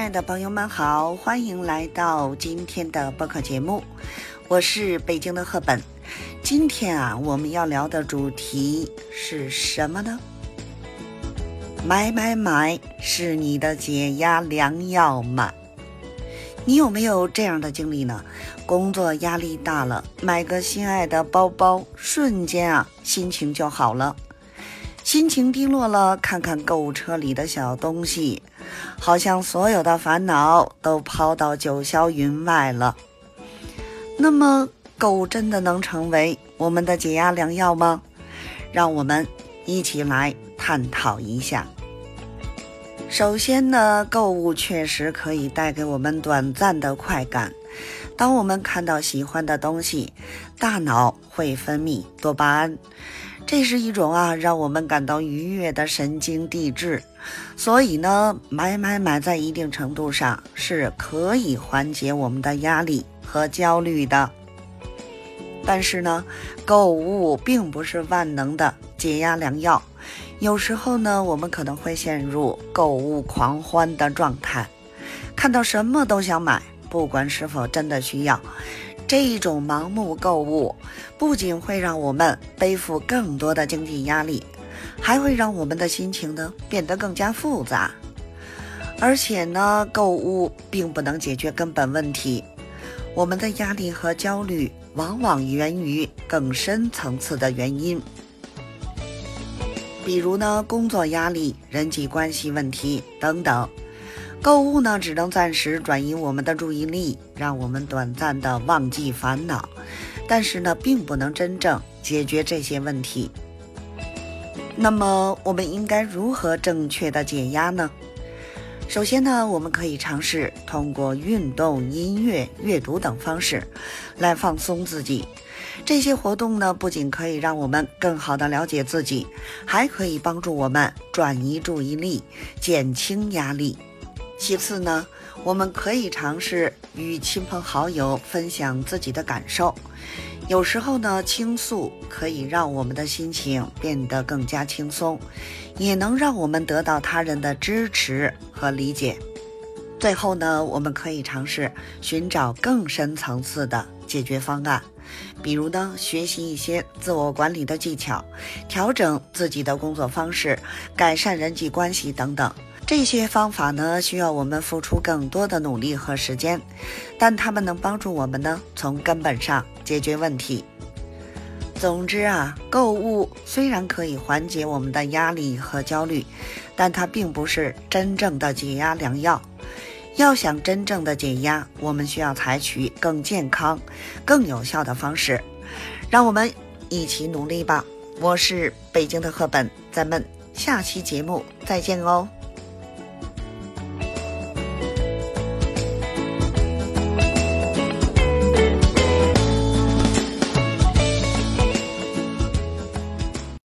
亲爱的朋友们好，欢迎来到今天的播客节目，我是北京的赫本。今天啊，我们要聊的主题是什么呢？买买买，是你的解压良药吗？你有没有这样的经历呢？工作压力大了，买个心爱的包包，瞬间啊，心情就好了。心情低落了，看看购物车里的小东西，好像所有的烦恼都抛到九霄云外了。那么，购物真的能成为我们的解压良药吗？让我们一起来探讨一下。首先呢，购物确实可以带给我们短暂的快感。当我们看到喜欢的东西，大脑会分泌多巴胺。这是一种啊，让我们感到愉悦的神经递质，所以呢，买买买在一定程度上是可以缓解我们的压力和焦虑的。但是呢，购物并不是万能的解压良药，有时候呢，我们可能会陷入购物狂欢的状态，看到什么都想买，不管是否真的需要。这种盲目购物不仅会让我们背负更多的经济压力，还会让我们的心情呢变得更加复杂。而且呢，购物并不能解决根本问题，我们的压力和焦虑往往源于更深层次的原因，比如呢，工作压力、人际关系问题等等。购物呢，只能暂时转移我们的注意力，让我们短暂的忘记烦恼，但是呢，并不能真正解决这些问题。那么，我们应该如何正确的解压呢？首先呢，我们可以尝试通过运动、音乐、阅读等方式来放松自己。这些活动呢，不仅可以让我们更好的了解自己，还可以帮助我们转移注意力，减轻压力。其次呢，我们可以尝试与亲朋好友分享自己的感受。有时候呢，倾诉可以让我们的心情变得更加轻松，也能让我们得到他人的支持和理解。最后呢，我们可以尝试寻找更深层次的解决方案，比如呢，学习一些自我管理的技巧，调整自己的工作方式，改善人际关系等等。这些方法呢，需要我们付出更多的努力和时间，但它们能帮助我们呢，从根本上解决问题。总之啊，购物虽然可以缓解我们的压力和焦虑，但它并不是真正的解压良药。要想真正的解压，我们需要采取更健康、更有效的方式。让我们一起努力吧！我是北京的赫本，咱们下期节目再见哦。